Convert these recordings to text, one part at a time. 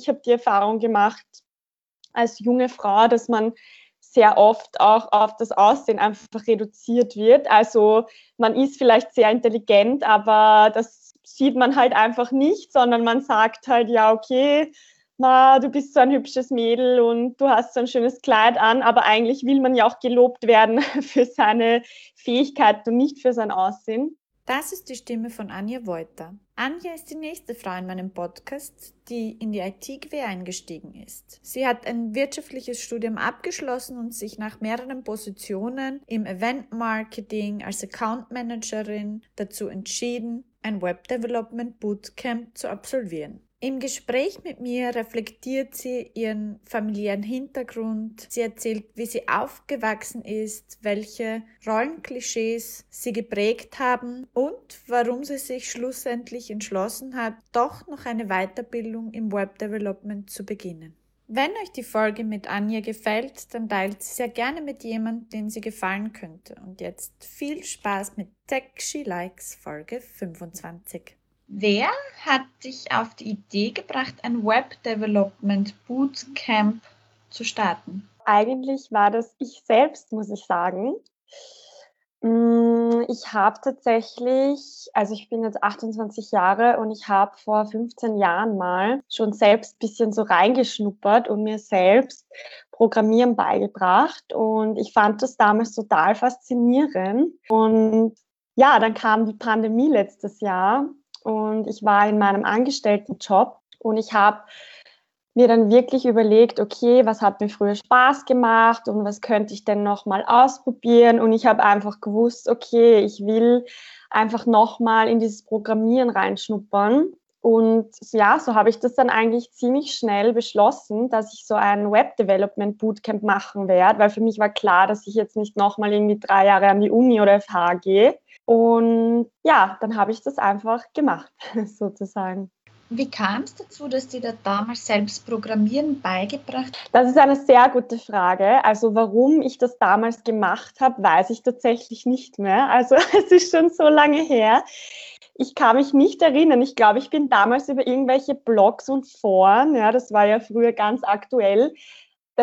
ich habe die Erfahrung gemacht als junge Frau, dass man sehr oft auch auf das Aussehen einfach reduziert wird. Also man ist vielleicht sehr intelligent, aber das sieht man halt einfach nicht, sondern man sagt halt, ja, okay, ma, du bist so ein hübsches Mädel und du hast so ein schönes Kleid an, aber eigentlich will man ja auch gelobt werden für seine Fähigkeiten und nicht für sein Aussehen. Das ist die Stimme von Anja Wolter. Anja ist die nächste Frau in meinem Podcast, die in die IT-Quer eingestiegen ist. Sie hat ein wirtschaftliches Studium abgeschlossen und sich nach mehreren Positionen im Event Marketing als Account Managerin dazu entschieden, ein Web Development Bootcamp zu absolvieren. Im Gespräch mit mir reflektiert sie ihren familiären Hintergrund. Sie erzählt, wie sie aufgewachsen ist, welche Rollenklischees sie geprägt haben und warum sie sich schlussendlich entschlossen hat, doch noch eine Weiterbildung im Web Development zu beginnen. Wenn euch die Folge mit Anja gefällt, dann teilt sie sehr gerne mit jemandem, den sie gefallen könnte. Und jetzt viel Spaß mit Tech She Likes Folge 25. Wer hat dich auf die Idee gebracht, ein Web Development Bootcamp zu starten? Eigentlich war das ich selbst, muss ich sagen. Mm, ich habe tatsächlich, also ich bin jetzt 28 Jahre und ich habe vor 15 Jahren mal schon selbst ein bisschen so reingeschnuppert und mir selbst Programmieren beigebracht. Und ich fand das damals total faszinierend. Und ja, dann kam die Pandemie letztes Jahr und ich war in meinem Angestelltenjob und ich habe mir dann wirklich überlegt, okay, was hat mir früher Spaß gemacht und was könnte ich denn noch mal ausprobieren? Und ich habe einfach gewusst, okay, ich will einfach noch mal in dieses Programmieren reinschnuppern. Und ja, so habe ich das dann eigentlich ziemlich schnell beschlossen, dass ich so ein Web Development Bootcamp machen werde, weil für mich war klar, dass ich jetzt nicht noch mal irgendwie drei Jahre an die Uni oder FH gehe, und ja, dann habe ich das einfach gemacht, sozusagen. Wie kam es dazu, dass dir da damals selbst Programmieren beigebracht? Das ist eine sehr gute Frage. Also warum ich das damals gemacht habe, weiß ich tatsächlich nicht mehr. Also es ist schon so lange her. Ich kann mich nicht erinnern. Ich glaube, ich bin damals über irgendwelche Blogs und Foren, ja, das war ja früher ganz aktuell,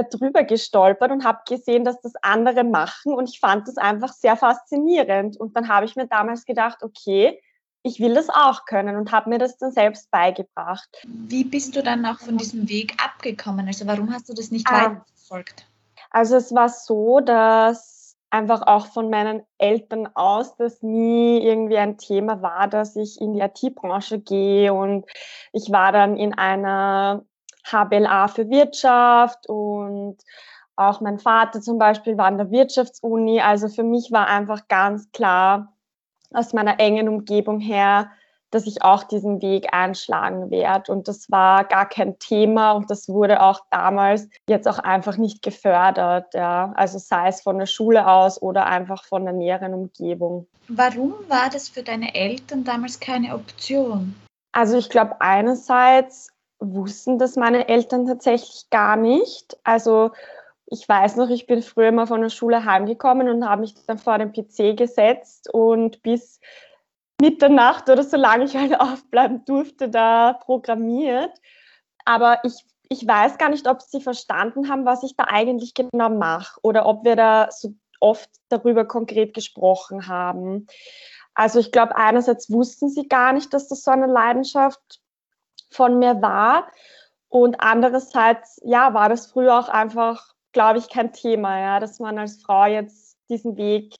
darüber gestolpert und habe gesehen, dass das andere machen und ich fand das einfach sehr faszinierend. Und dann habe ich mir damals gedacht, okay, ich will das auch können und habe mir das dann selbst beigebracht. Wie bist du dann auch von diesem Weg abgekommen? Also warum hast du das nicht ah, weiterverfolgt? Also es war so, dass einfach auch von meinen Eltern aus das nie irgendwie ein Thema war, dass ich in die IT-Branche gehe und ich war dann in einer HBLA für Wirtschaft und auch mein Vater zum Beispiel war an der Wirtschaftsuni. Also für mich war einfach ganz klar aus meiner engen Umgebung her, dass ich auch diesen Weg einschlagen werde. Und das war gar kein Thema und das wurde auch damals jetzt auch einfach nicht gefördert. Ja. Also sei es von der Schule aus oder einfach von der näheren Umgebung. Warum war das für deine Eltern damals keine Option? Also ich glaube einerseits wussten das meine Eltern tatsächlich gar nicht. Also ich weiß noch, ich bin früher mal von der Schule heimgekommen und habe mich dann vor den PC gesetzt und bis Mitternacht oder solange ich halt aufbleiben durfte, da programmiert. Aber ich, ich weiß gar nicht, ob sie verstanden haben, was ich da eigentlich genau mache oder ob wir da so oft darüber konkret gesprochen haben. Also ich glaube, einerseits wussten sie gar nicht, dass das so eine Leidenschaft von mir war. Und andererseits, ja, war das früher auch einfach, glaube ich, kein Thema, ja, dass man als Frau jetzt diesen Weg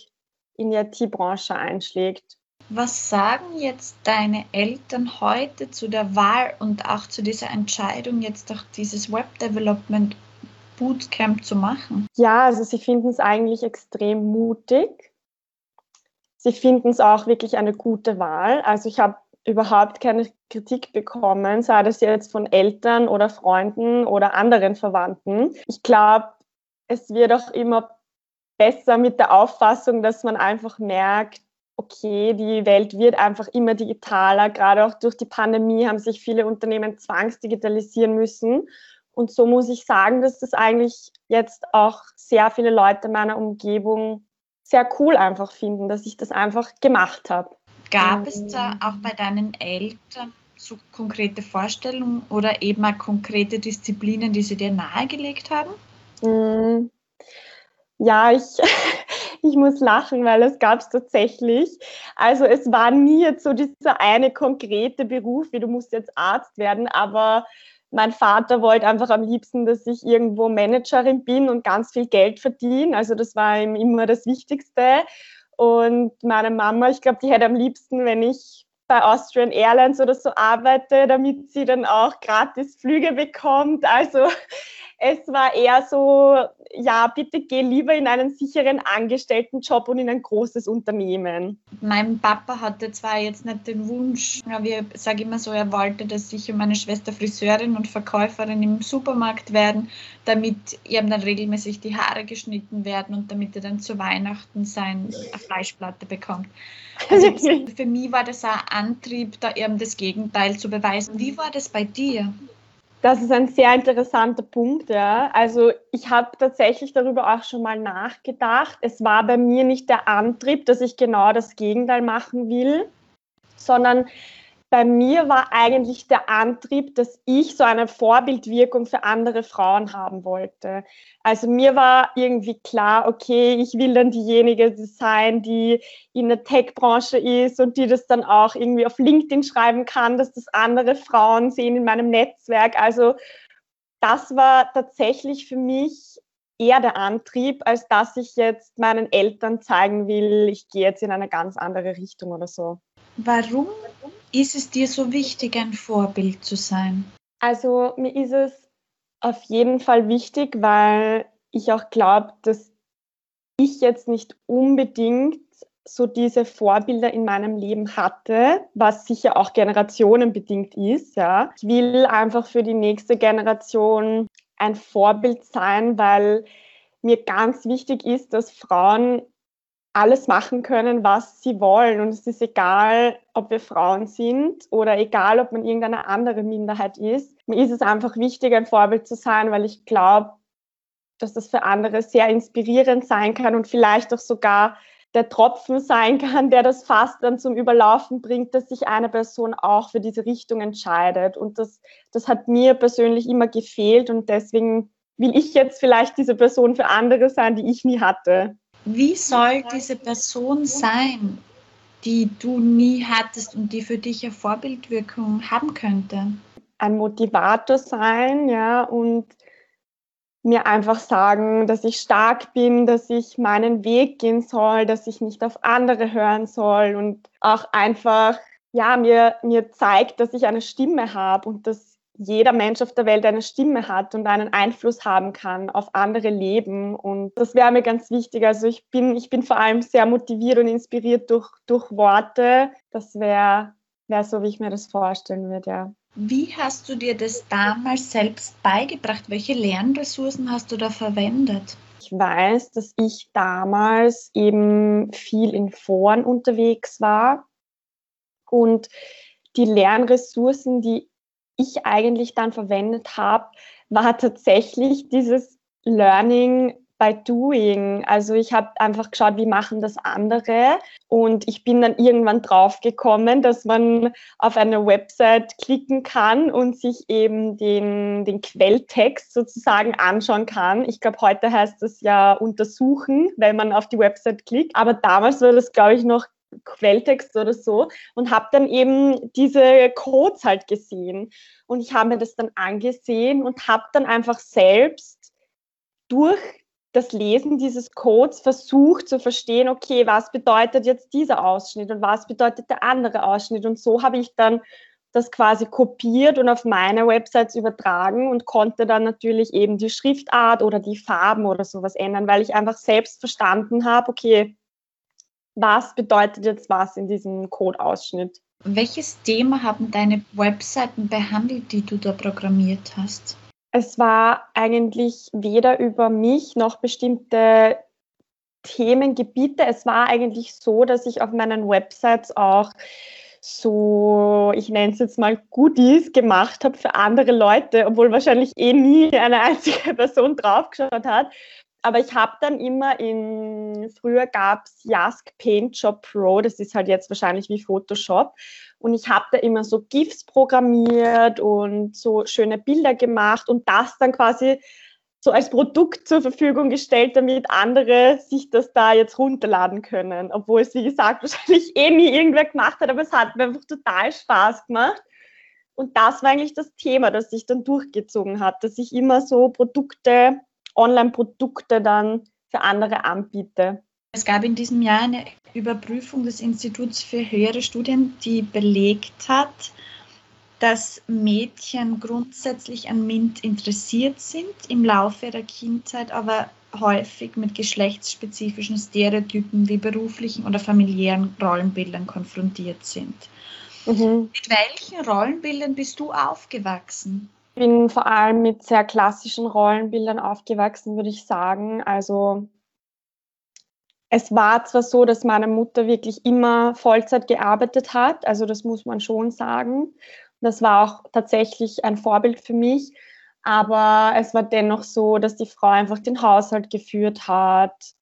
in die IT-Branche einschlägt. Was sagen jetzt deine Eltern heute zu der Wahl und auch zu dieser Entscheidung, jetzt auch dieses Web Development Bootcamp zu machen? Ja, also sie finden es eigentlich extrem mutig. Sie finden es auch wirklich eine gute Wahl. Also ich habe überhaupt keine Kritik bekommen, sei das jetzt von Eltern oder Freunden oder anderen Verwandten. Ich glaube, es wird auch immer besser mit der Auffassung, dass man einfach merkt, okay, die Welt wird einfach immer digitaler. Gerade auch durch die Pandemie haben sich viele Unternehmen zwangsdigitalisieren müssen. Und so muss ich sagen, dass das eigentlich jetzt auch sehr viele Leute meiner Umgebung sehr cool einfach finden, dass ich das einfach gemacht habe. Gab es da auch bei deinen Eltern so konkrete Vorstellungen oder eben auch konkrete Disziplinen, die sie dir nahegelegt haben? Mm, ja, ich, ich muss lachen, weil es gab es tatsächlich. Also es war nie jetzt so dieser eine konkrete Beruf, wie du musst jetzt Arzt werden, aber mein Vater wollte einfach am liebsten, dass ich irgendwo Managerin bin und ganz viel Geld verdiene. Also das war ihm immer das Wichtigste. Und meine Mama, ich glaube, die hätte am liebsten, wenn ich bei Austrian Airlines oder so arbeite, damit sie dann auch gratis Flüge bekommt. Also es war eher so, ja, bitte geh lieber in einen sicheren Angestelltenjob und in ein großes Unternehmen. Mein Papa hatte zwar jetzt nicht den Wunsch, aber ich sage immer so, er wollte, dass ich und meine Schwester Friseurin und Verkäuferin im Supermarkt werden, damit ihm dann regelmäßig die Haare geschnitten werden und damit er dann zu Weihnachten seine Fleischplatte bekommt. Also für mich war das ein Antrieb, da eben das Gegenteil zu beweisen. Wie war das bei dir? Das ist ein sehr interessanter Punkt, ja. Also ich habe tatsächlich darüber auch schon mal nachgedacht. Es war bei mir nicht der Antrieb, dass ich genau das Gegenteil machen will, sondern bei mir war eigentlich der Antrieb, dass ich so eine Vorbildwirkung für andere Frauen haben wollte. Also mir war irgendwie klar, okay, ich will dann diejenige sein, die in der Tech-Branche ist und die das dann auch irgendwie auf LinkedIn schreiben kann, dass das andere Frauen sehen in meinem Netzwerk. Also das war tatsächlich für mich eher der Antrieb, als dass ich jetzt meinen Eltern zeigen will, ich gehe jetzt in eine ganz andere Richtung oder so. Warum ist es dir so wichtig, ein Vorbild zu sein? Also mir ist es auf jeden Fall wichtig, weil ich auch glaube, dass ich jetzt nicht unbedingt so diese Vorbilder in meinem Leben hatte, was sicher auch generationenbedingt ist. Ja. Ich will einfach für die nächste Generation ein Vorbild sein, weil mir ganz wichtig ist, dass Frauen alles machen können, was sie wollen. Und es ist egal, ob wir Frauen sind oder egal, ob man irgendeine andere Minderheit ist. Mir ist es einfach wichtig, ein Vorbild zu sein, weil ich glaube, dass das für andere sehr inspirierend sein kann und vielleicht auch sogar der Tropfen sein kann, der das Fass dann zum Überlaufen bringt, dass sich eine Person auch für diese Richtung entscheidet. Und das, das hat mir persönlich immer gefehlt und deswegen will ich jetzt vielleicht diese Person für andere sein, die ich nie hatte. Wie soll diese Person sein, die du nie hattest und die für dich eine Vorbildwirkung haben könnte? Ein Motivator sein, ja, und mir einfach sagen, dass ich stark bin, dass ich meinen Weg gehen soll, dass ich nicht auf andere hören soll und auch einfach, ja, mir, mir zeigt, dass ich eine Stimme habe und dass jeder Mensch auf der Welt eine Stimme hat und einen Einfluss haben kann auf andere Leben. Und das wäre mir ganz wichtig. Also ich bin, ich bin vor allem sehr motiviert und inspiriert durch, durch Worte. Das wäre wär so, wie ich mir das vorstellen würde, ja. Wie hast du dir das damals selbst beigebracht? Welche Lernressourcen hast du da verwendet? Ich weiß, dass ich damals eben viel in Foren unterwegs war und die Lernressourcen, die ich eigentlich dann verwendet habe, war tatsächlich dieses Learning by Doing. Also ich habe einfach geschaut, wie machen das andere. Und ich bin dann irgendwann drauf gekommen, dass man auf eine Website klicken kann und sich eben den, den Quelltext sozusagen anschauen kann. Ich glaube, heute heißt das ja untersuchen, wenn man auf die Website klickt. Aber damals war das, glaube ich, noch Quelltext oder so und habe dann eben diese Codes halt gesehen. Und ich habe mir das dann angesehen und habe dann einfach selbst durch das Lesen dieses Codes versucht zu verstehen, okay, was bedeutet jetzt dieser Ausschnitt und was bedeutet der andere Ausschnitt. Und so habe ich dann das quasi kopiert und auf meine Websites übertragen und konnte dann natürlich eben die Schriftart oder die Farben oder sowas ändern, weil ich einfach selbst verstanden habe, okay, was bedeutet jetzt was in diesem Codeausschnitt. Welches Thema haben deine Webseiten behandelt, die du da programmiert hast? Es war eigentlich weder über mich noch bestimmte Themengebiete. Es war eigentlich so, dass ich auf meinen Websites auch so, ich nenne es jetzt mal Goodies gemacht habe für andere Leute, obwohl wahrscheinlich eh nie eine einzige Person draufgeschaut hat. Aber ich habe dann immer in, früher gab es Yask Paint Shop Pro, das ist halt jetzt wahrscheinlich wie Photoshop. Und ich habe da immer so GIFs programmiert und so schöne Bilder gemacht und das dann quasi so als Produkt zur Verfügung gestellt, damit andere sich das da jetzt runterladen können. Obwohl es, wie gesagt, wahrscheinlich eh nie irgendwer gemacht hat, aber es hat mir einfach total Spaß gemacht. Und das war eigentlich das Thema, das sich dann durchgezogen hat, dass ich immer so Produkte Online-Produkte dann für andere anbiete. Es gab in diesem Jahr eine Überprüfung des Instituts für höhere Studien, die belegt hat, dass Mädchen grundsätzlich an MINT interessiert sind im Laufe ihrer Kindheit, aber häufig mit geschlechtsspezifischen Stereotypen wie beruflichen oder familiären Rollenbildern konfrontiert sind. Mhm. Mit welchen Rollenbildern bist du aufgewachsen? Bin vor allem mit sehr klassischen Rollenbildern aufgewachsen, würde ich sagen. Also es war zwar so, dass meine Mutter wirklich immer Vollzeit gearbeitet hat, also das muss man schon sagen. Das war auch tatsächlich ein Vorbild für mich. Aber es war dennoch so, dass die Frau einfach den Haushalt geführt hat,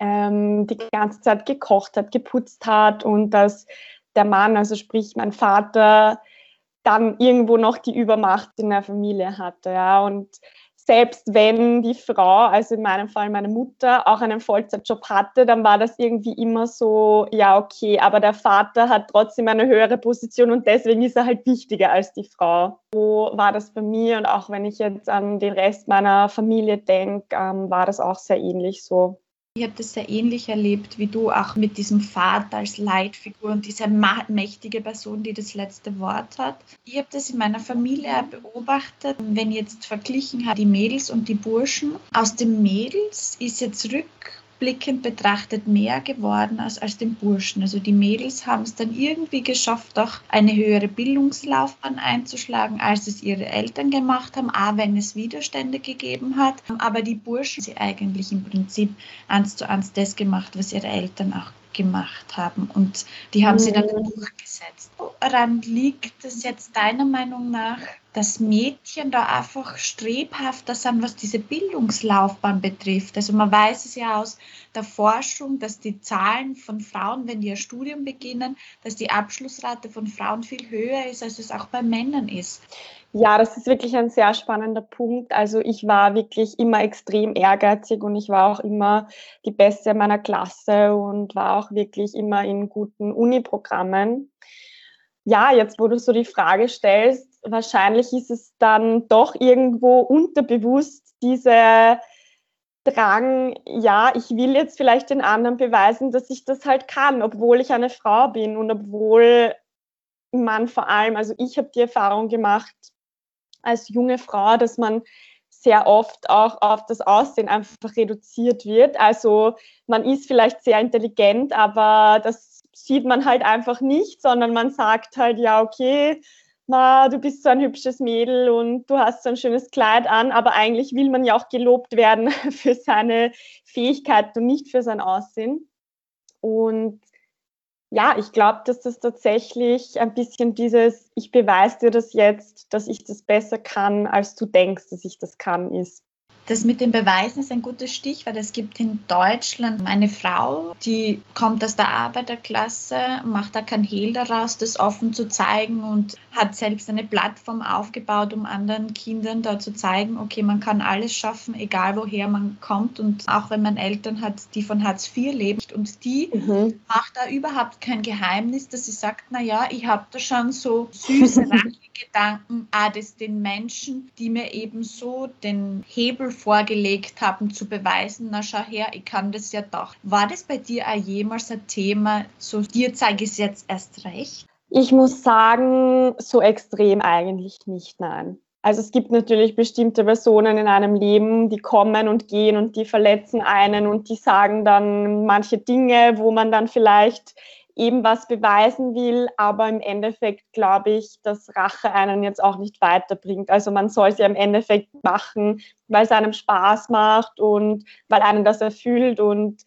ähm, die ganze Zeit gekocht hat, geputzt hat und dass der Mann, also sprich mein Vater, dann irgendwo noch die Übermacht in der Familie hatte. Ja. Und selbst wenn die Frau, also in meinem Fall meine Mutter, auch einen Vollzeitjob hatte, dann war das irgendwie immer so, ja, okay, aber der Vater hat trotzdem eine höhere Position und deswegen ist er halt wichtiger als die Frau. So war das bei mir und auch wenn ich jetzt an den Rest meiner Familie denke, ähm, war das auch sehr ähnlich so. Ich habe das sehr ähnlich erlebt wie du, auch mit diesem Vater als Leitfigur und dieser mächtige Person, die das letzte Wort hat. Ich habe das in meiner Familie beobachtet, wenn ich jetzt verglichen habe, die Mädels und die Burschen. Aus den Mädels ist jetzt rück rückblickend betrachtet mehr geworden als, als den Burschen. Also die Mädels haben es dann irgendwie geschafft, auch eine höhere Bildungslaufbahn einzuschlagen, als es ihre Eltern gemacht haben, auch wenn es Widerstände gegeben hat. Aber die Burschen, sie eigentlich im Prinzip eins zu eins das gemacht, was ihre Eltern auch gemacht haben. Und die haben mhm. sie dann mhm. durchgesetzt. Woran liegt es jetzt deiner Meinung nach, dass Mädchen da einfach strebhafter sind, was diese Bildungslaufbahn betrifft. Also man weiß es ja aus der Forschung, dass die Zahlen von Frauen, wenn die ihr Studium beginnen, dass die Abschlussrate von Frauen viel höher ist, als es auch bei Männern ist. Ja, das ist wirklich ein sehr spannender Punkt. Also ich war wirklich immer extrem ehrgeizig und ich war auch immer die Beste meiner Klasse und war auch wirklich immer in guten Uni-Programmen. Ja, jetzt wo du so die Frage stellst, wahrscheinlich ist es dann doch irgendwo unterbewusst diese Drang, ja, ich will jetzt vielleicht den anderen beweisen, dass ich das halt kann, obwohl ich eine Frau bin und obwohl man vor allem, also ich habe die Erfahrung gemacht als junge Frau, dass man sehr oft auch auf das Aussehen einfach reduziert wird. Also man ist vielleicht sehr intelligent, aber das sieht man halt einfach nicht, sondern man sagt halt, ja, okay, Ma, du bist so ein hübsches Mädel und du hast so ein schönes Kleid an, aber eigentlich will man ja auch gelobt werden für seine Fähigkeit und nicht für sein Aussehen. Und ja, ich glaube, dass das tatsächlich ein bisschen dieses, ich beweise dir das jetzt, dass ich das besser kann, als du denkst, dass ich das kann, ist. Das mit den Beweisen ist ein gutes Stichwort. Es gibt in Deutschland eine Frau, die kommt aus der Arbeiterklasse, macht da kein Hehl daraus, das offen zu zeigen und hat selbst eine Plattform aufgebaut, um anderen Kindern da zu zeigen, okay, man kann alles schaffen, egal woher man kommt und auch wenn man Eltern hat, die von Hartz IV leben. Und die mhm. macht da überhaupt kein Geheimnis, dass sie sagt, na ja, ich habe da schon so süße Gedanken, ah, das den Menschen, die mir eben so den Hebel vorgelegt haben, zu beweisen, na schau her, ich kann das ja doch. War das bei dir auch jemals ein Thema, so dir zeige ich es jetzt erst recht? Ich muss sagen, so extrem eigentlich nicht, nein. Also es gibt natürlich bestimmte Personen in einem Leben, die kommen und gehen und die verletzen einen und die sagen dann manche Dinge, wo man dann vielleicht eben was beweisen will, aber im Endeffekt glaube ich, dass Rache einen jetzt auch nicht weiterbringt. Also man soll sie im Endeffekt machen, weil es einem Spaß macht und weil einen das erfüllt und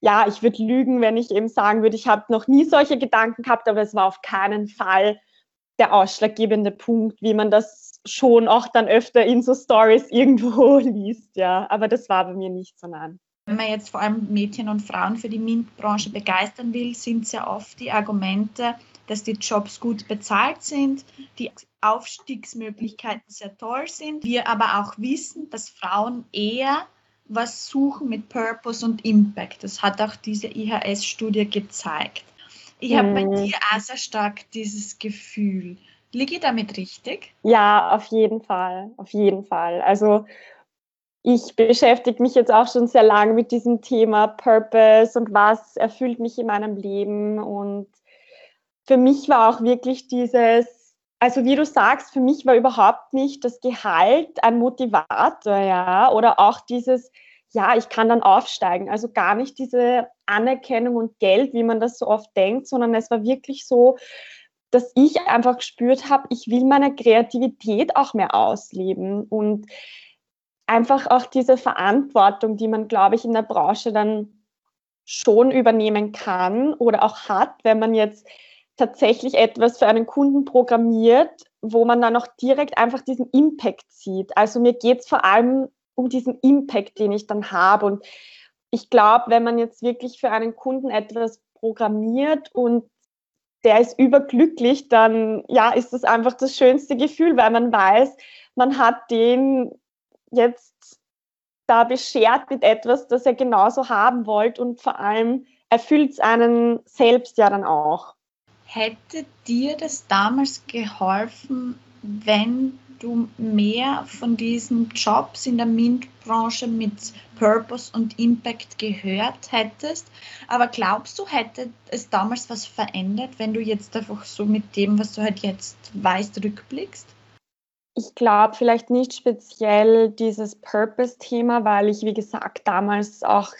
ja, ich würde lügen, wenn ich eben sagen würde, ich habe noch nie solche Gedanken gehabt, aber es war auf keinen Fall der ausschlaggebende Punkt, wie man das schon auch dann öfter in so Stories irgendwo liest, ja. Aber das war bei mir nicht so nah. Wenn man jetzt vor allem Mädchen und Frauen für die MINT-Branche begeistern will, sind sehr oft die Argumente, dass die Jobs gut bezahlt sind, die Aufstiegsmöglichkeiten sehr toll sind. Wir aber auch wissen, dass Frauen eher was suchen mit Purpose und Impact. Das hat auch diese IHS-Studie gezeigt. Ich habe bei mhm. dir auch sehr stark dieses Gefühl. Liege ich damit richtig? Ja, auf jeden Fall, auf jeden Fall. Also ich beschäftige mich jetzt auch schon sehr lange mit diesem Thema Purpose und was erfüllt mich in meinem Leben. Und für mich war auch wirklich dieses, also wie du sagst, für mich war überhaupt nicht das Gehalt ein Motivator, ja, oder auch dieses, ja, ich kann dann aufsteigen. Also gar nicht diese Anerkennung und Geld, wie man das so oft denkt, sondern es war wirklich so, dass ich einfach gespürt habe, ich will meine Kreativität auch mehr ausleben und einfach auch diese Verantwortung, die man, glaube ich, in der Branche dann schon übernehmen kann oder auch hat, wenn man jetzt tatsächlich etwas für einen Kunden programmiert, wo man dann auch direkt einfach diesen Impact sieht. Also mir geht es vor allem um diesen Impact, den ich dann habe. Und ich glaube, wenn man jetzt wirklich für einen Kunden etwas programmiert und der ist überglücklich, dann ja, ist das einfach das schönste Gefühl, weil man weiß, man hat den jetzt da beschert mit etwas, das er genauso haben wollte und vor allem erfüllt es einen selbst ja dann auch. Hätte dir das damals geholfen, wenn du mehr von diesen Jobs in der MINT-Branche mit Purpose und Impact gehört hättest? Aber glaubst du, hätte es damals was verändert, wenn du jetzt einfach so mit dem, was du halt jetzt weißt, rückblickst? Ich glaube vielleicht nicht speziell dieses Purpose-Thema, weil ich, wie gesagt, damals auch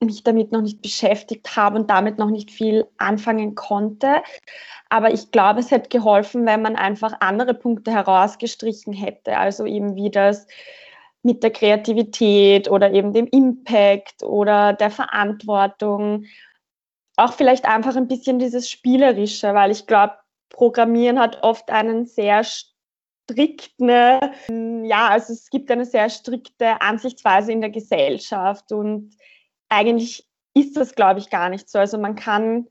mich damit noch nicht beschäftigt habe und damit noch nicht viel anfangen konnte. Aber ich glaube, es hätte geholfen, wenn man einfach andere Punkte herausgestrichen hätte. Also eben wie das mit der Kreativität oder eben dem Impact oder der Verantwortung. Auch vielleicht einfach ein bisschen dieses Spielerische, weil ich glaube, Programmieren hat oft einen sehr strikten, ja, also es gibt eine sehr strikte Ansichtsweise in der Gesellschaft und eigentlich ist das, glaube ich, gar nicht so. Also man kann,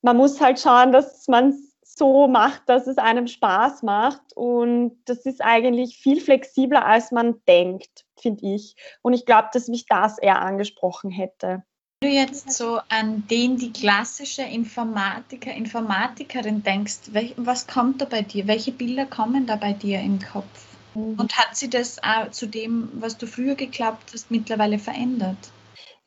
man muss halt schauen, dass man es so macht, dass es einem Spaß macht und das ist eigentlich viel flexibler, als man denkt, finde ich. Und ich glaube, dass mich das eher angesprochen hätte du jetzt so an den, die klassische Informatiker, Informatikerin denkst, was kommt da bei dir? Welche Bilder kommen da bei dir im Kopf? Mhm. Und hat sie das auch zu dem, was du früher geglaubt hast, mittlerweile verändert?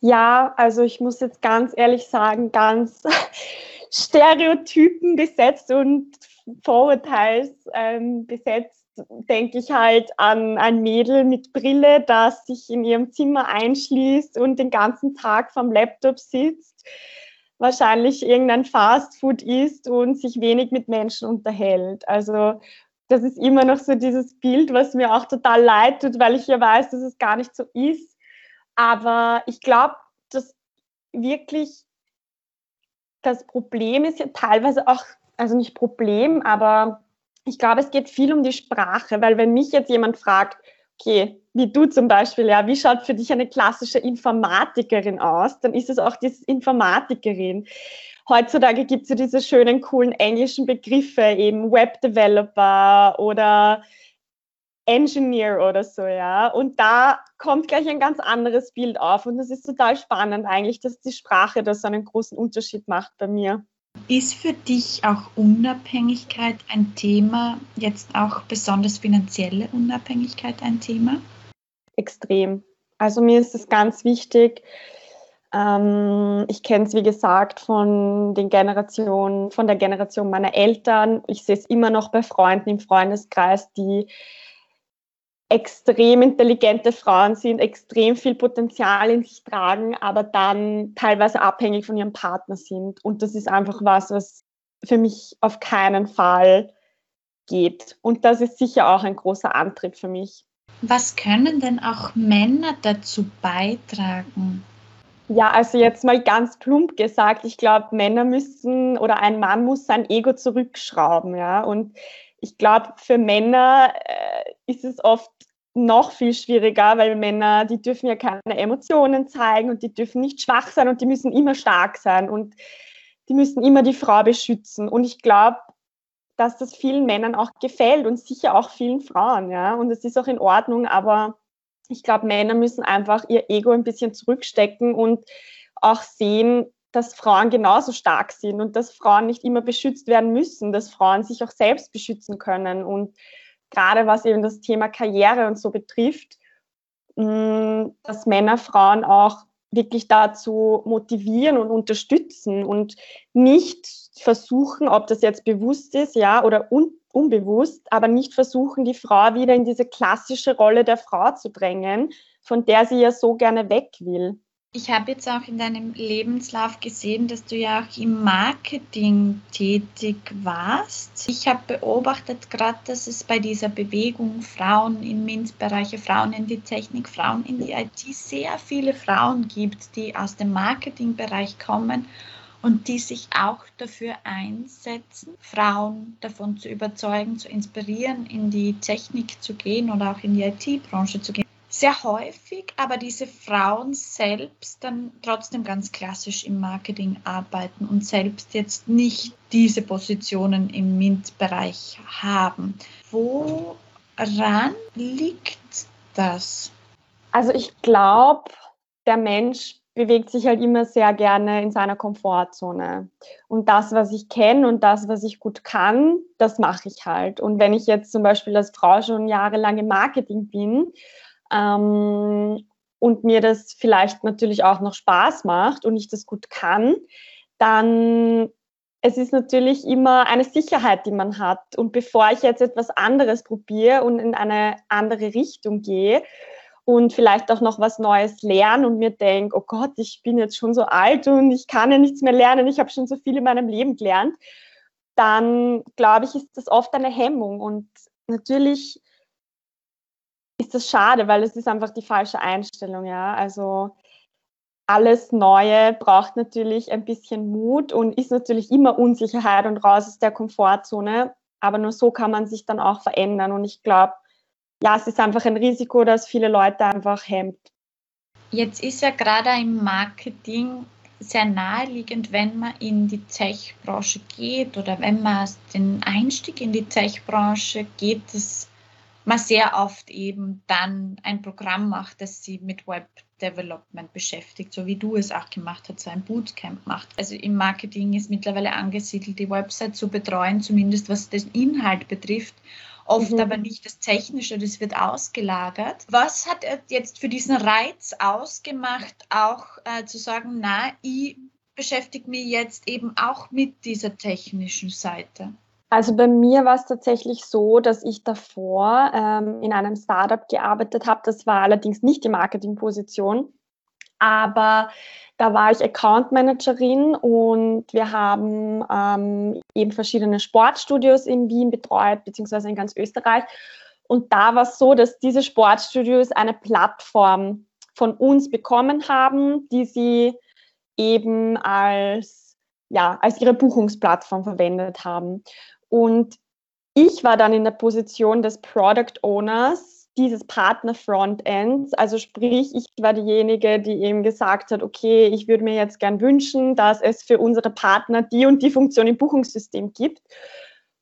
Ja, also ich muss jetzt ganz ehrlich sagen, ganz Stereotypen besetzt und Vorurteils ähm, besetzt denke ich halt an ein Mädel mit Brille, das sich in ihrem Zimmer einschließt und den ganzen Tag vom Laptop sitzt, wahrscheinlich irgendein Fastfood isst und sich wenig mit Menschen unterhält. Also das ist immer noch so dieses Bild, was mir auch total leid tut, weil ich ja weiß, dass es gar nicht so ist. Aber ich glaube, dass wirklich das Problem ist ja teilweise auch, also nicht Problem, aber ich glaube, es geht viel um die Sprache, weil wenn mich jetzt jemand fragt, okay, wie du zum Beispiel, ja, wie schaut für dich eine klassische Informatikerin aus, dann ist es auch diese Informatikerin. Heutzutage gibt es ja diese schönen, coolen englischen Begriffe, eben Web Developer oder Engineer oder so, ja. Und da kommt gleich ein ganz anderes Bild auf. Und das ist total spannend eigentlich, dass die Sprache da so einen großen Unterschied macht bei mir. Ist für dich auch Unabhängigkeit ein Thema, jetzt auch besonders finanzielle Unabhängigkeit ein Thema? Extrem. Also mir ist es ganz wichtig. Ähm, ich kenne es, wie gesagt, von den Generationen, von der Generation meiner Eltern. Ich sehe es immer noch bei Freunden im Freundeskreis, die extrem intelligente Frauen sind, extrem viel Potenzial in sich tragen, aber dann teilweise abhängig von ihrem Partner sind. Und das ist einfach was, was für mich auf keinen Fall geht. Und das ist sicher auch ein großer Antrieb für mich. Was können denn auch Männer dazu beitragen, Ja, also jetzt mal ganz plump gesagt, ich glaube, Männer müssen oder ein Mann muss sein Ego zurückschrauben, ja. Und ich glaube, für Männer äh, ist es oft noch viel schwieriger, weil Männer, die dürfen ja keine Emotionen zeigen und die dürfen nicht schwach sein und die müssen immer stark sein und die müssen immer die Frau beschützen. Und ich glaube, dass das vielen Männern auch gefällt und sicher auch vielen Frauen, ja. Und es ist auch in Ordnung, aber ich glaube, Männer müssen einfach ihr Ego ein bisschen zurückstecken und auch sehen, dass Frauen genauso stark sind und dass Frauen nicht immer beschützt werden müssen, dass Frauen sich auch selbst beschützen können. Und gerade was eben das Thema Karriere und so betrifft, mm, dass Männer Frauen auch wirklich dazu motivieren und unterstützen und nicht versuchen, ob das jetzt bewusst ist, ja, oder un unbewusst, aber nicht versuchen, die Frau wieder in diese klassische Rolle der Frau zu drängen, von der sie ja so gerne weg will. Ich habe jetzt auch in deinem Lebenslauf gesehen, dass du ja auch im Marketing tätig warst. Ich habe beobachtet gerade, dass es bei dieser Bewegung Frauen im MINT-Bereich, Frauen in die Technik, Frauen in die IT sehr viele Frauen gibt, die aus dem Marketingbereich kommen und die sich auch dafür einsetzen, Frauen davon zu überzeugen, zu inspirieren, in die Technik zu gehen oder auch in die IT-Branche zu gehen. Sehr häufig, aber diese Frauen selbst dann trotzdem ganz klassisch im Marketing arbeiten und selbst jetzt nicht diese Positionen im MINT-Bereich haben. Woran liegt das? Also ich glaube, der Mensch bewegt sich halt immer sehr gerne in seiner Komfortzone. Und das, was ich kenne und das, was ich gut kann, das mache ich halt. Und wenn ich jetzt zum Beispiel als Frau schon jahrelang im Marketing bin ähm, und mir das vielleicht natürlich auch noch Spaß macht und ich das gut kann, dann es ist natürlich immer eine Sicherheit, die man hat. Und bevor ich jetzt etwas anderes probiere und in eine andere Richtung gehe, und vielleicht auch noch was Neues lernen und mir denke, oh Gott, ich bin jetzt schon so alt und ich kann ja nichts mehr lernen, ich habe schon so viel in meinem Leben gelernt, dann glaube ich, ist das oft eine Hemmung. Und natürlich ist das schade, weil es ist einfach die falsche Einstellung, ja. Also alles Neue braucht natürlich ein bisschen Mut und ist natürlich immer Unsicherheit und raus aus der Komfortzone. Aber nur so kann man sich dann auch verändern. Und ich glaube, ja, es ist einfach ein Risiko, das viele Leute einfach hemmt. Jetzt ist ja gerade im Marketing sehr naheliegend, wenn man in die Tech-Branche geht oder wenn man den Einstieg in die Tech-Branche geht, dass man sehr oft eben dann ein Programm macht, das sie mit Web Development beschäftigt, so wie du es auch gemacht hast, so ein Bootcamp macht. Also im Marketing ist mittlerweile angesiedelt, die Website zu betreuen, zumindest was den Inhalt betrifft oft mhm. aber nicht das Technische, das wird ausgelagert. Was hat er jetzt für diesen Reiz ausgemacht, auch äh, zu sagen, na, ich beschäftige mich jetzt eben auch mit dieser technischen Seite? Also bei mir war es tatsächlich so, dass ich davor ähm, in einem Startup gearbeitet habe. Das war allerdings nicht die Marketingposition, aber da war ich Account Managerin und wir haben ähm, eben verschiedene Sportstudios in Wien betreut, beziehungsweise in ganz Österreich. Und da war es so, dass diese Sportstudios eine Plattform von uns bekommen haben, die sie eben als, ja, als ihre Buchungsplattform verwendet haben. Und ich war dann in der Position des Product Owners dieses Partner-Frontends. Also sprich, ich war diejenige, die eben gesagt hat, okay, ich würde mir jetzt gern wünschen, dass es für unsere Partner die und die Funktion im Buchungssystem gibt.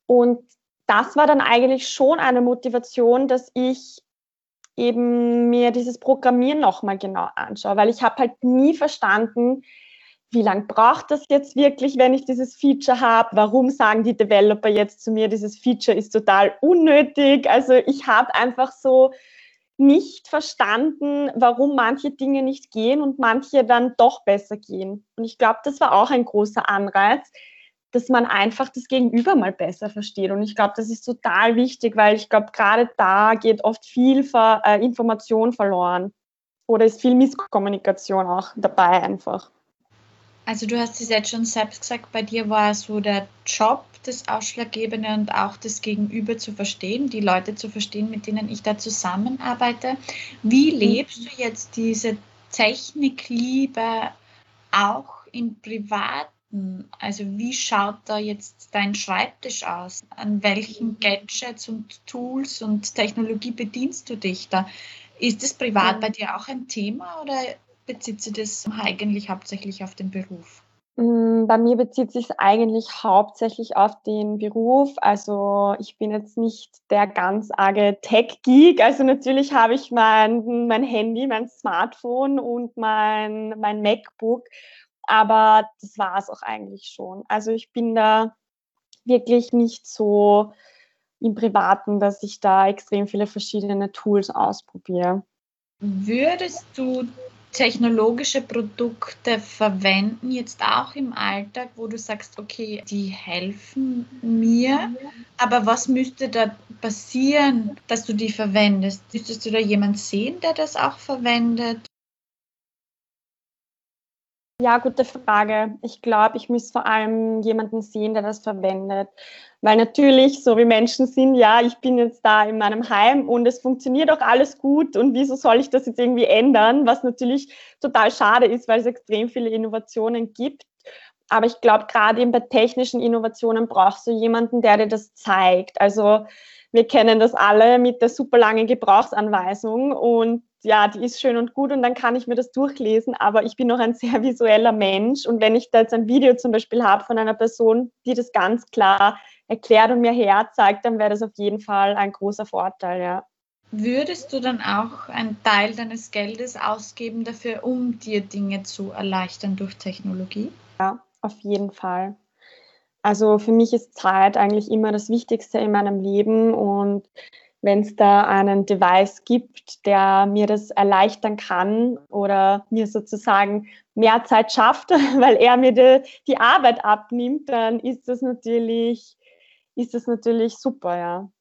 Und das war dann eigentlich schon eine Motivation, dass ich eben mir dieses Programmieren nochmal genau anschaue, weil ich habe halt nie verstanden, wie lange braucht das jetzt wirklich, wenn ich dieses Feature habe? Warum sagen die Developer jetzt zu mir, dieses Feature ist total unnötig? Also ich habe einfach so nicht verstanden, warum manche Dinge nicht gehen und manche dann doch besser gehen. Und ich glaube, das war auch ein großer Anreiz, dass man einfach das Gegenüber mal besser versteht. Und ich glaube, das ist total wichtig, weil ich glaube, gerade da geht oft viel Ver äh, Information verloren oder ist viel Misskommunikation auch dabei einfach. Also du hast es jetzt schon selbst gesagt, bei dir war so der Job das Ausschlaggebende und auch das Gegenüber zu verstehen, die Leute zu verstehen, mit denen ich da zusammenarbeite. Wie mhm. lebst du jetzt diese Technikliebe auch im Privaten? Also wie schaut da jetzt dein Schreibtisch aus? An welchen Gadgets und Tools und Technologie bedienst du dich da? Ist es privat bei dir auch ein Thema oder bezieht sich das eigentlich hauptsächlich auf den Beruf? Mm, bei mir bezieht sich eigentlich hauptsächlich auf den Beruf. Also ich bin jetzt nicht der ganz arge Tech-Geek. Also natürlich habe ich mein, mein Handy, mein Smartphone und mein, mein MacBook. Aber das war es auch eigentlich schon. Also ich bin da wirklich nicht so im Privaten, dass ich da extrem viele verschiedene Tools ausprobiere. Würdest du technologische Produkte verwenden, jetzt auch im Alltag, wo du sagst, okay, die helfen mir, aber was müsste da passieren, dass du die verwendest? Müsstest du da jemanden sehen, der das auch verwendet? Ja, gute Frage. Ich glaube, ich muss vor allem jemanden sehen, der das verwendet. Weil natürlich, so wie Menschen sind, ja, ich bin jetzt da in meinem Heim und es funktioniert auch alles gut und wieso soll ich das jetzt irgendwie ändern? Was natürlich total schade ist, weil es extrem viele Innovationen gibt. Aber ich glaube, gerade eben bei technischen Innovationen brauchst du jemanden, der dir das zeigt. Also wir kennen das alle mit der super langen Gebrauchsanweisung und ja, die ist schön und gut und dann kann ich mir das durchlesen, aber ich bin noch ein sehr visueller Mensch und wenn ich da jetzt ein Video zum Beispiel habe von einer Person, die das ganz klar erklärt und mir herzeigt, dann wäre das auf jeden Fall ein großer Vorteil, ja. Würdest du dann auch einen Teil deines Geldes ausgeben dafür, um dir Dinge zu erleichtern durch Technologie? Ja, auf jeden Fall. Also für mich ist Zeit eigentlich immer das Wichtigste in meinem Leben und wenn es da einen Device gibt, der mir das erleichtern kann oder mir sozusagen mehr Zeit schafft, weil er mir die, die Arbeit abnimmt, dann ist das natürlich ist es natürlich super, ja.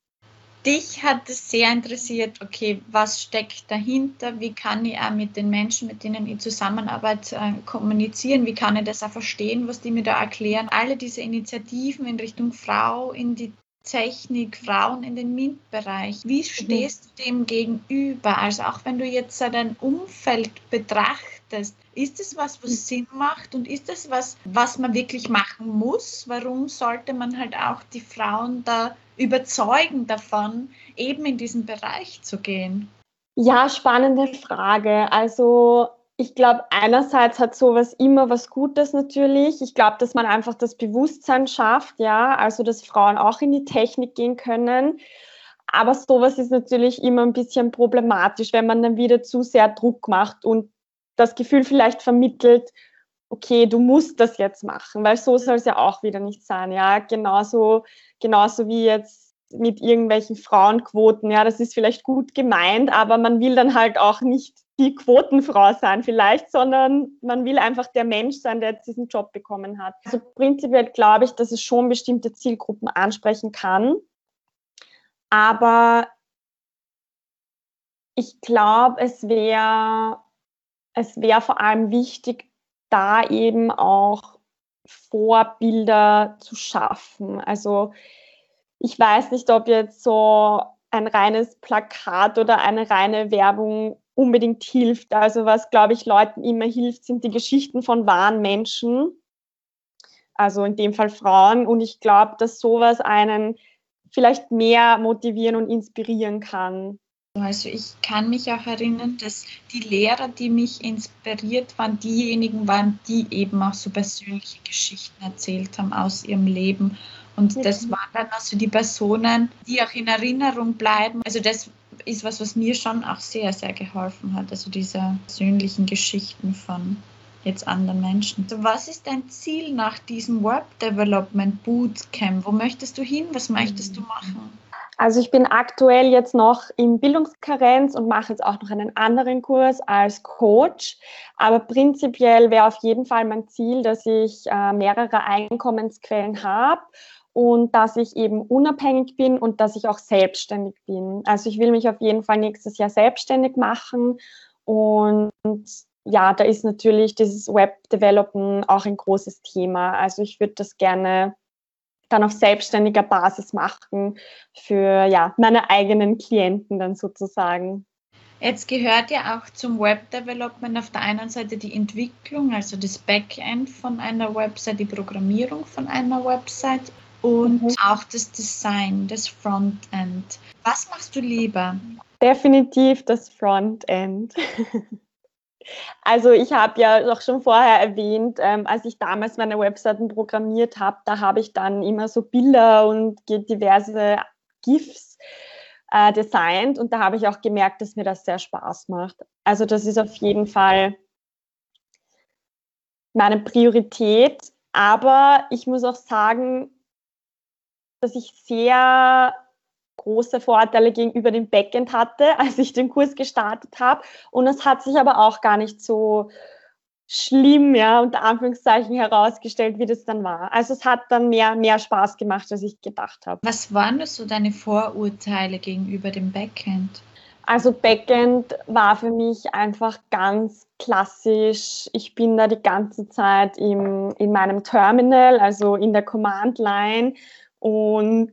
Dich hat es sehr interessiert, okay, was steckt dahinter? Wie kann ich auch mit den Menschen, mit denen ich zusammenarbeite, äh, kommunizieren? Wie kann ich das auch verstehen, was die mir da erklären? Alle diese Initiativen in Richtung Frau, in die Technik, Frauen in den MINT-Bereich. Wie stehst du dem gegenüber? Also auch wenn du jetzt dein Umfeld betrachtest, ist es was, was Sinn macht und ist es was, was man wirklich machen muss? Warum sollte man halt auch die Frauen da überzeugen davon, eben in diesen Bereich zu gehen? Ja, spannende Frage. Also ich glaube, einerseits hat sowas immer was Gutes natürlich. Ich glaube, dass man einfach das Bewusstsein schafft, ja, also dass Frauen auch in die Technik gehen können. Aber sowas ist natürlich immer ein bisschen problematisch, wenn man dann wieder zu sehr Druck macht und das Gefühl vielleicht vermittelt, okay, du musst das jetzt machen, weil so soll es ja auch wieder nicht sein, ja. Genauso, genauso wie jetzt mit irgendwelchen Frauenquoten, ja, das ist vielleicht gut gemeint, aber man will dann halt auch nicht die Quotenfrau sein vielleicht, sondern man will einfach der Mensch sein, der jetzt diesen Job bekommen hat. Also prinzipiell glaube ich, dass es schon bestimmte Zielgruppen ansprechen kann, aber ich glaube, es wäre es wäre vor allem wichtig, da eben auch Vorbilder zu schaffen. Also ich weiß nicht, ob jetzt so ein reines Plakat oder eine reine Werbung unbedingt hilft. Also was, glaube ich, Leuten immer hilft, sind die Geschichten von wahren Menschen, also in dem Fall Frauen. Und ich glaube, dass sowas einen vielleicht mehr motivieren und inspirieren kann. Also ich kann mich auch erinnern, dass die Lehrer, die mich inspiriert waren, diejenigen waren, die eben auch so persönliche Geschichten erzählt haben aus ihrem Leben. Und das waren dann also die Personen, die auch in Erinnerung bleiben. Also das ist was, was mir schon auch sehr, sehr geholfen hat. Also diese persönlichen Geschichten von jetzt anderen Menschen. Also was ist dein Ziel nach diesem Web Development Bootcamp? Wo möchtest du hin? Was möchtest du machen? Also ich bin aktuell jetzt noch im Bildungskarenz und mache jetzt auch noch einen anderen Kurs als Coach. Aber prinzipiell wäre auf jeden Fall mein Ziel, dass ich äh, mehrere Einkommensquellen habe und dass ich eben unabhängig bin und dass ich auch selbstständig bin. Also ich will mich auf jeden Fall nächstes Jahr selbstständig machen und ja, da ist natürlich dieses Web-Developen auch ein großes Thema. Also ich würde das gerne dann auf selbstständiger Basis machen für ja, meine eigenen Klienten dann sozusagen. Jetzt gehört ja auch zum Web Development auf der einen Seite die Entwicklung, also das Backend von einer Website, die Programmierung von einer Website und mhm. auch das Design, das Frontend. Was machst du lieber? Definitiv das Frontend. Also ich habe ja auch schon vorher erwähnt, ähm, als ich damals meine Webseiten programmiert habe, da habe ich dann immer so Bilder und diverse GIFs äh, designt und da habe ich auch gemerkt, dass mir das sehr Spaß macht. Also das ist auf jeden Fall meine Priorität, aber ich muss auch sagen, dass ich sehr große Vorteile gegenüber dem Backend hatte, als ich den Kurs gestartet habe. Und es hat sich aber auch gar nicht so schlimm, ja, unter Anführungszeichen herausgestellt, wie das dann war. Also es hat dann mehr, mehr Spaß gemacht, als ich gedacht habe. Was waren das so deine Vorurteile gegenüber dem Backend? Also Backend war für mich einfach ganz klassisch. Ich bin da die ganze Zeit im, in meinem Terminal, also in der Command Line und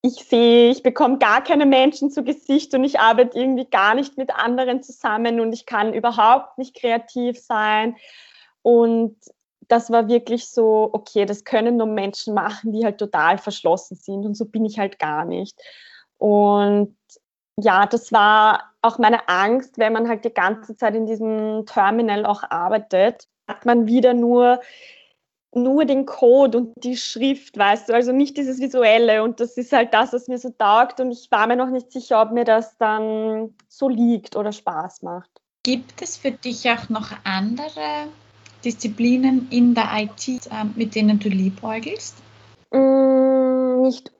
ich sehe, ich bekomme gar keine Menschen zu Gesicht und ich arbeite irgendwie gar nicht mit anderen zusammen und ich kann überhaupt nicht kreativ sein. Und das war wirklich so, okay, das können nur Menschen machen, die halt total verschlossen sind und so bin ich halt gar nicht. Und ja, das war auch meine Angst, wenn man halt die ganze Zeit in diesem Terminal auch arbeitet, hat man wieder nur nur den Code und die Schrift, weißt du, also nicht dieses Visuelle und das ist halt das, was mir so taugt und ich war mir noch nicht sicher, ob mir das dann so liegt oder Spaß macht. Gibt es für dich auch noch andere Disziplinen in der IT, äh, mit denen du liebäugelst? Mm, nicht,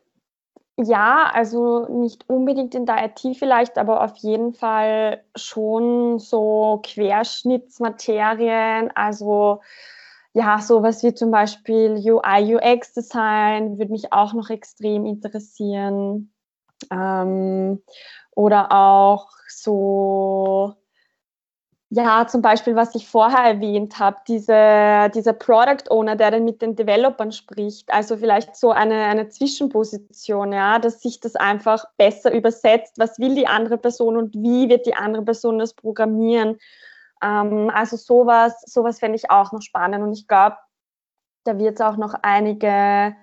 ja, also nicht unbedingt in der IT vielleicht, aber auf jeden Fall schon so Querschnittsmaterien, also ja, sowas wie zum Beispiel UI, UX Design würde mich auch noch extrem interessieren. Ähm, oder auch so, ja, zum Beispiel, was ich vorher erwähnt habe, diese, dieser Product Owner, der dann mit den Developern spricht. Also vielleicht so eine, eine Zwischenposition, ja, dass sich das einfach besser übersetzt. Was will die andere Person und wie wird die andere Person das programmieren? Ähm, also sowas, sowas fände ich auch noch spannend und ich glaube, da wird es auch noch einige,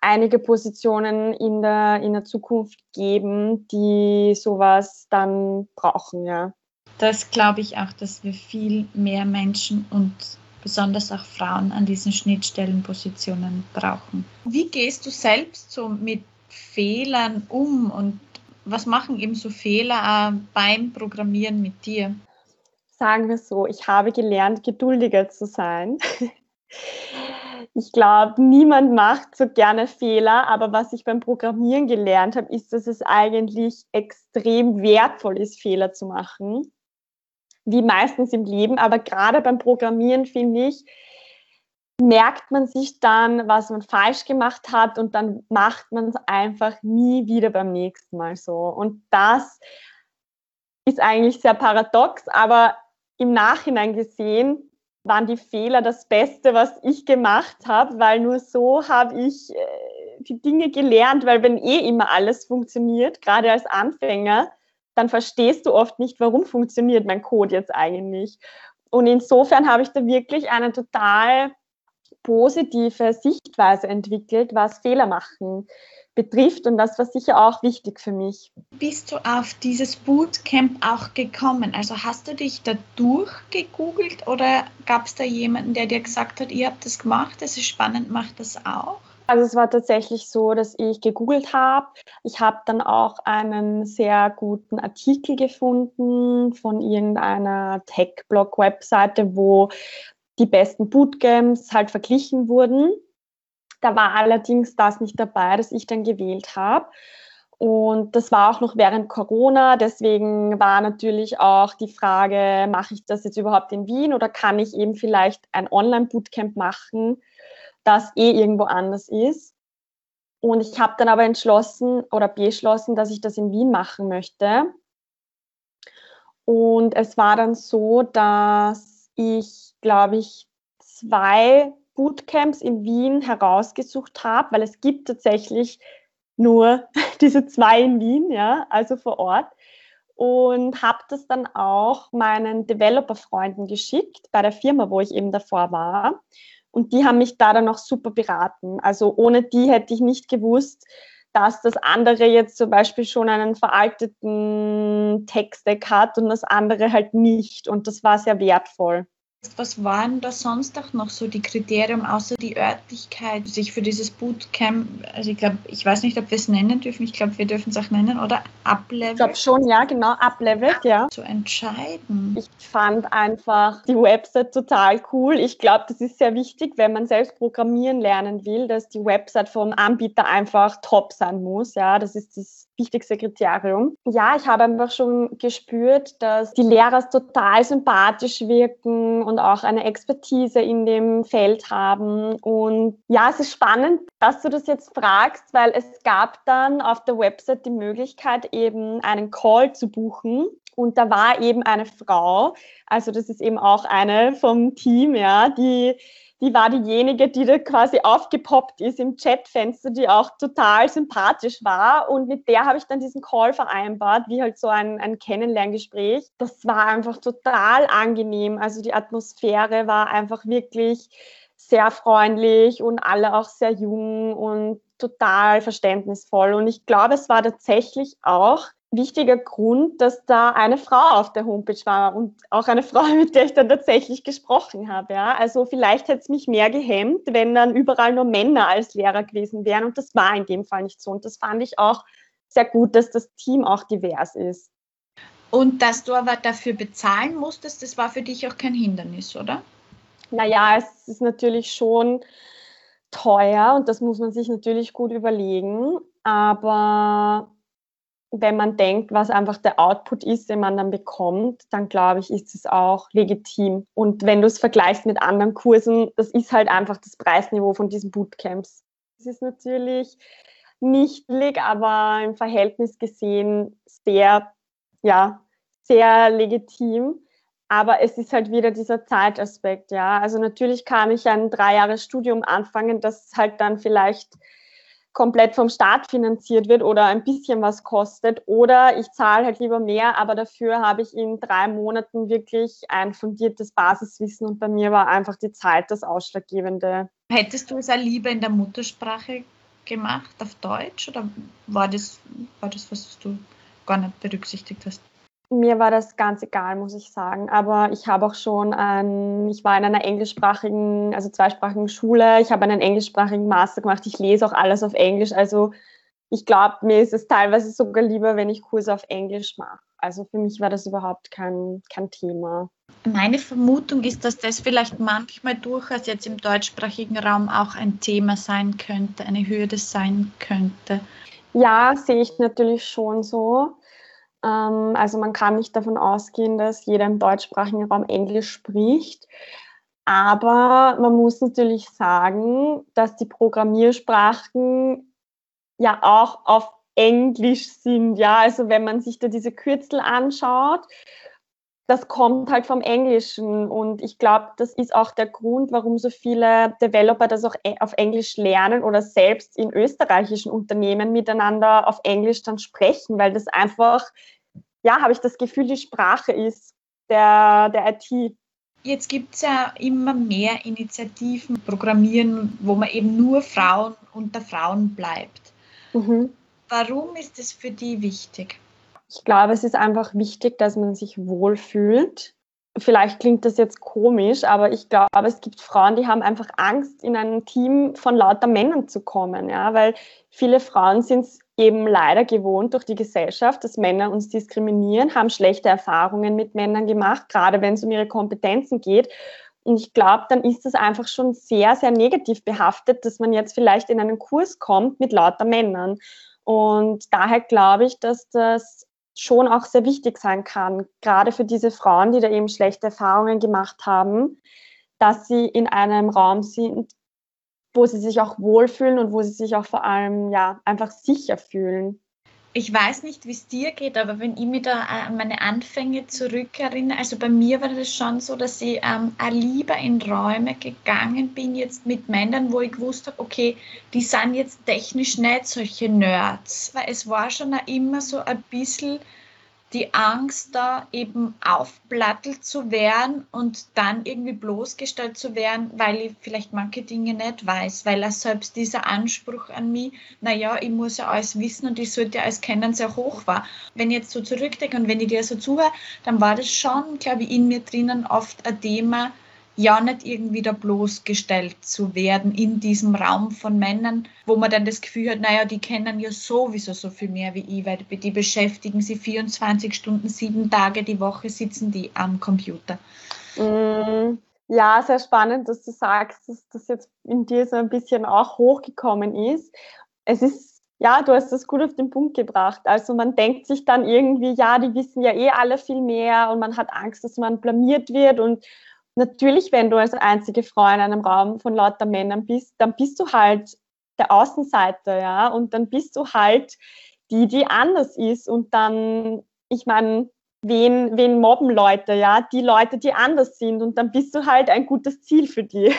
einige Positionen in der, in der Zukunft geben, die sowas dann brauchen, ja. Das glaube ich auch, dass wir viel mehr Menschen und besonders auch Frauen an diesen Schnittstellenpositionen brauchen. Wie gehst du selbst so mit Fehlern um und was machen eben so Fehler beim Programmieren mit dir? Sagen wir so, ich habe gelernt, geduldiger zu sein. Ich glaube, niemand macht so gerne Fehler, aber was ich beim Programmieren gelernt habe, ist, dass es eigentlich extrem wertvoll ist, Fehler zu machen. Wie meistens im Leben, aber gerade beim Programmieren finde ich, merkt man sich dann, was man falsch gemacht hat und dann macht man es einfach nie wieder beim nächsten Mal so. Und das ist eigentlich sehr paradox, aber im Nachhinein gesehen waren die Fehler das Beste, was ich gemacht habe, weil nur so habe ich äh, die Dinge gelernt, weil wenn eh immer alles funktioniert, gerade als Anfänger, dann verstehst du oft nicht, warum funktioniert mein Code jetzt eigentlich. Und insofern habe ich da wirklich eine total positive Sichtweise entwickelt, was Fehler machen betrifft und das war sicher auch wichtig für mich. Bist du auf dieses Bootcamp auch gekommen? Also hast du dich da durchgegoogelt oder gab es da jemanden, der dir gesagt hat, ihr habt das gemacht, das ist spannend, macht das auch? Also es war tatsächlich so, dass ich gegoogelt habe. Ich habe dann auch einen sehr guten Artikel gefunden von irgendeiner Tech-Blog-Webseite, wo die besten Bootcamps halt verglichen wurden. Da war allerdings das nicht dabei, das ich dann gewählt habe. Und das war auch noch während Corona. Deswegen war natürlich auch die Frage, mache ich das jetzt überhaupt in Wien oder kann ich eben vielleicht ein Online-Bootcamp machen, das eh irgendwo anders ist. Und ich habe dann aber entschlossen oder beschlossen, dass ich das in Wien machen möchte. Und es war dann so, dass ich, glaube ich, zwei Bootcamps in Wien herausgesucht habe, weil es gibt tatsächlich nur diese zwei in Wien, ja, also vor Ort. und habe das dann auch meinen Developer-Freunden geschickt bei der Firma, wo ich eben davor war. Und die haben mich da dann auch super beraten. Also ohne die hätte ich nicht gewusst, dass das andere jetzt zum Beispiel schon einen veralteten Text-Deck hat und das andere halt nicht. Und das war sehr wertvoll. Was waren da sonst auch noch so die Kriterien, außer die Örtlichkeit, sich für dieses Bootcamp, also ich glaube, ich weiß nicht, ob wir es nennen dürfen, ich glaube, wir dürfen es auch nennen, oder Uplevel? Ich glaube schon, ja, genau, Uplevel, ja. Zu entscheiden. Ich fand einfach die Website total cool. Ich glaube, das ist sehr wichtig, wenn man selbst programmieren lernen will, dass die Website vom Anbieter einfach top sein muss, ja, das ist das wichtigste Kriterium. Ja, ich habe einfach schon gespürt, dass die Lehrer total sympathisch wirken und auch eine Expertise in dem Feld haben. Und ja, es ist spannend, dass du das jetzt fragst, weil es gab dann auf der Website die Möglichkeit, eben einen Call zu buchen. Und da war eben eine Frau, also das ist eben auch eine vom Team, ja, die die war diejenige, die da quasi aufgepoppt ist im Chatfenster, die auch total sympathisch war. Und mit der habe ich dann diesen Call vereinbart, wie halt so ein, ein Kennenlerngespräch. Das war einfach total angenehm. Also die Atmosphäre war einfach wirklich sehr freundlich und alle auch sehr jung und total verständnisvoll. Und ich glaube, es war tatsächlich auch wichtiger Grund, dass da eine Frau auf der Homepage war und auch eine Frau, mit der ich dann tatsächlich gesprochen habe. Ja. Also vielleicht hätte es mich mehr gehemmt, wenn dann überall nur Männer als Lehrer gewesen wären und das war in dem Fall nicht so. Und das fand ich auch sehr gut, dass das Team auch divers ist. Und dass du aber dafür bezahlen musstest, das war für dich auch kein Hindernis, oder? Naja, es ist natürlich schon teuer und das muss man sich natürlich gut überlegen. Aber wenn man denkt, was einfach der Output ist, den man dann bekommt, dann glaube ich, ist es auch legitim. Und wenn du es vergleichst mit anderen Kursen, das ist halt einfach das Preisniveau von diesen Bootcamps. Es ist natürlich nicht billig, aber im Verhältnis gesehen sehr, ja, sehr legitim. Aber es ist halt wieder dieser Zeitaspekt, ja. Also natürlich kann ich ein drei Jahre Studium anfangen, das halt dann vielleicht komplett vom Staat finanziert wird oder ein bisschen was kostet. Oder ich zahle halt lieber mehr, aber dafür habe ich in drei Monaten wirklich ein fundiertes Basiswissen und bei mir war einfach die Zeit das Ausschlaggebende. Hättest du es auch lieber in der Muttersprache gemacht, auf Deutsch, oder war das, war das was du gar nicht berücksichtigt hast? Mir war das ganz egal, muss ich sagen. Aber ich habe auch schon, ein, ich war in einer englischsprachigen, also zweisprachigen Schule. Ich habe einen englischsprachigen Master gemacht. Ich lese auch alles auf Englisch. Also ich glaube, mir ist es teilweise sogar lieber, wenn ich Kurse auf Englisch mache. Also für mich war das überhaupt kein, kein Thema. Meine Vermutung ist, dass das vielleicht manchmal durchaus jetzt im deutschsprachigen Raum auch ein Thema sein könnte, eine Hürde sein könnte. Ja, sehe ich natürlich schon so. Ähm, also man kann nicht davon ausgehen, dass jeder im deutschsprachigen Raum Englisch spricht. Aber man muss natürlich sagen, dass die Programmiersprachen ja auch auf Englisch sind. Ja, also wenn man sich da diese Kürzel anschaut, das kommt halt vom Englischen. Und ich glaube, das ist auch der Grund, warum so viele Developer das auch e-, auf Englisch lernen oder selbst in österreichischen Unternehmen miteinander auf Englisch dann sprechen, weil das einfach ja, habe ich das Gefühl, die Sprache ist der, der IT. Jetzt gibt es ja immer mehr Initiativen, Programmieren, wo man eben nur Frauen unter Frauen bleibt. Mhm. Warum ist es für die wichtig? Ich glaube, es ist einfach wichtig, dass man sich wohlfühlt. Vielleicht klingt das jetzt komisch, aber ich glaube, es gibt Frauen, die haben einfach Angst, in ein Team von lauter Männern zu kommen, ja, weil viele Frauen sind es eben leider gewohnt durch die Gesellschaft, dass Männer uns diskriminieren, haben schlechte Erfahrungen mit Männern gemacht, gerade wenn es um ihre Kompetenzen geht. Und ich glaube, dann ist das einfach schon sehr, sehr negativ behaftet, dass man jetzt vielleicht in einen Kurs kommt mit lauter Männern. Und daher glaube ich, dass das schon auch sehr wichtig sein kann, gerade für diese Frauen, die da eben schlechte Erfahrungen gemacht haben, dass sie in einem Raum sind, wo sie sich auch wohlfühlen und wo sie sich auch vor allem ja einfach sicher fühlen. Ich weiß nicht, wie es dir geht, aber wenn ich mich da an meine Anfänge zurückerinnere, also bei mir war das schon so, dass ich ähm, lieber in Räume gegangen bin, jetzt mit Männern, wo ich gewusst habe, okay, die sind jetzt technisch nicht solche Nerds. Weil es war schon immer so ein bisschen die Angst da eben aufplattelt zu werden und dann irgendwie bloßgestellt zu werden, weil ich vielleicht manche Dinge nicht weiß, weil er selbst dieser Anspruch an mich, naja, ich muss ja alles wissen und ich sollte ja alles kennen, sehr hoch war. Wenn ich jetzt so zurückdenke und wenn ich dir so zuhöre, dann war das schon, glaube ich, in mir drinnen oft ein Thema, ja nicht irgendwie da bloßgestellt zu werden in diesem Raum von Männern, wo man dann das Gefühl hat, naja, die kennen ja sowieso so viel mehr wie ich, weil die beschäftigen sie 24 Stunden, sieben Tage die Woche sitzen die am Computer. Mm, ja, sehr spannend, dass du sagst, dass das jetzt in dir so ein bisschen auch hochgekommen ist. Es ist ja, du hast das gut auf den Punkt gebracht. Also man denkt sich dann irgendwie, ja, die wissen ja eh alle viel mehr und man hat Angst, dass man blamiert wird und natürlich, wenn du als einzige Frau in einem Raum von lauter Männern bist, dann bist du halt der Außenseiter, ja, und dann bist du halt die, die anders ist. Und dann, ich meine, wen, wen mobben Leute, ja, die Leute, die anders sind. Und dann bist du halt ein gutes Ziel für die.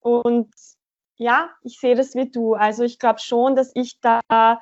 Und ja, ich sehe das wie du. Also ich glaube schon, dass ich da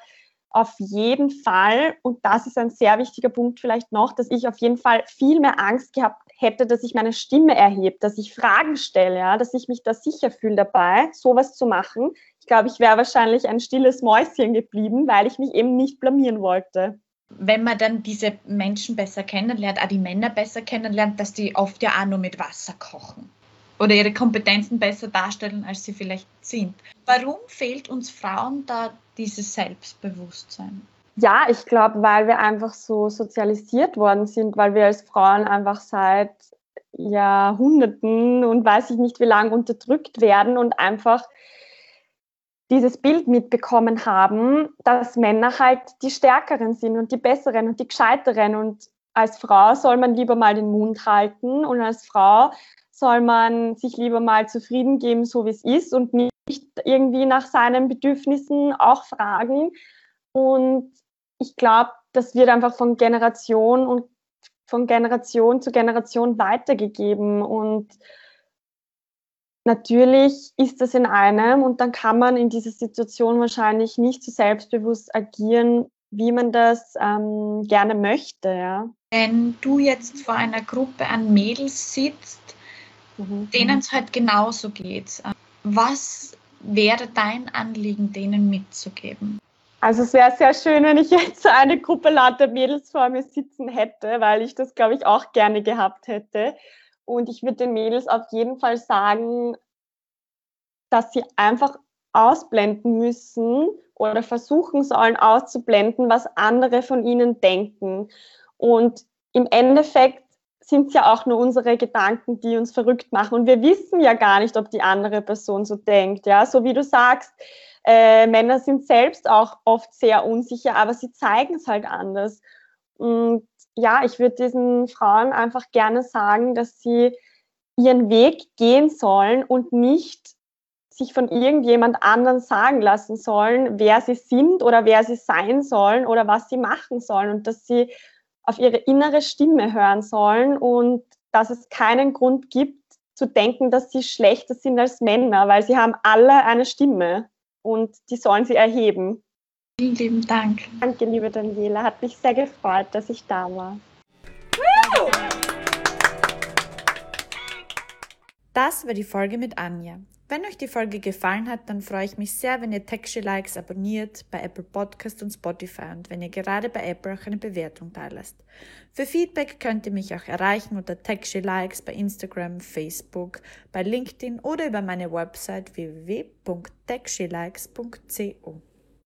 auf jeden Fall, und das ist ein sehr wichtiger Punkt vielleicht noch, dass ich auf jeden Fall viel mehr Angst gehabt hätte, dass ich meine Stimme erhebe, dass ich Fragen stelle, ja, dass ich mich da sicher fühle dabei, sowas zu machen. Ich glaube, ich wäre wahrscheinlich ein stilles Mäuschen geblieben, weil ich mich eben nicht blamieren wollte. Wenn man dann diese Menschen besser kennenlernt, auch die Männer besser kennenlernt, dass die oft ja auch nur mit Wasser kochen oder ihre Kompetenzen besser darstellen, als sie vielleicht sind. Warum fehlt uns Frauen da dieses Selbstbewusstsein? Ja, ich glaube, weil wir einfach so sozialisiert worden sind, weil wir als Frauen einfach seit Jahrhunderten und weiß ich nicht wie lange unterdrückt werden und einfach dieses Bild mitbekommen haben, dass Männer halt die Stärkeren sind und die Besseren und die Gescheiteren. Und als Frau soll man lieber mal den Mund halten und als Frau soll man sich lieber mal zufrieden geben, so wie es ist und nicht irgendwie nach seinen Bedürfnissen auch fragen. Und ich glaube, das wird einfach von Generation und von Generation zu Generation weitergegeben. Und natürlich ist das in einem und dann kann man in dieser Situation wahrscheinlich nicht so selbstbewusst agieren, wie man das ähm, gerne möchte. Ja. Wenn du jetzt vor einer Gruppe an Mädels sitzt, mhm. denen es halt genauso geht, was wäre dein Anliegen, denen mitzugeben? Also es wäre sehr schön, wenn ich jetzt eine Gruppe lauter Mädels vor mir sitzen hätte, weil ich das, glaube ich, auch gerne gehabt hätte. Und ich würde den Mädels auf jeden Fall sagen, dass sie einfach ausblenden müssen oder versuchen sollen auszublenden, was andere von ihnen denken. Und im Endeffekt sind es ja auch nur unsere Gedanken, die uns verrückt machen. Und wir wissen ja gar nicht, ob die andere Person so denkt. Ja, so wie du sagst, äh, Männer sind selbst auch oft sehr unsicher, aber sie zeigen es halt anders. Und ja, ich würde diesen Frauen einfach gerne sagen, dass sie ihren Weg gehen sollen und nicht sich von irgendjemand anderen sagen lassen sollen, wer sie sind oder wer sie sein sollen oder was sie machen sollen und dass sie auf ihre innere Stimme hören sollen und dass es keinen Grund gibt zu denken, dass sie schlechter sind als Männer, weil sie haben alle eine Stimme und die sollen sie erheben. Vielen lieben Dank. Danke, liebe Daniela. Hat mich sehr gefreut, dass ich da war. Das war die Folge mit Anja. Wenn euch die Folge gefallen hat, dann freue ich mich sehr, wenn ihr Texture Likes abonniert bei Apple Podcast und Spotify und wenn ihr gerade bei Apple auch eine Bewertung da lasst. Für Feedback könnt ihr mich auch erreichen unter Texture Likes bei Instagram, Facebook, bei LinkedIn oder über meine Website www.texturelikes.co.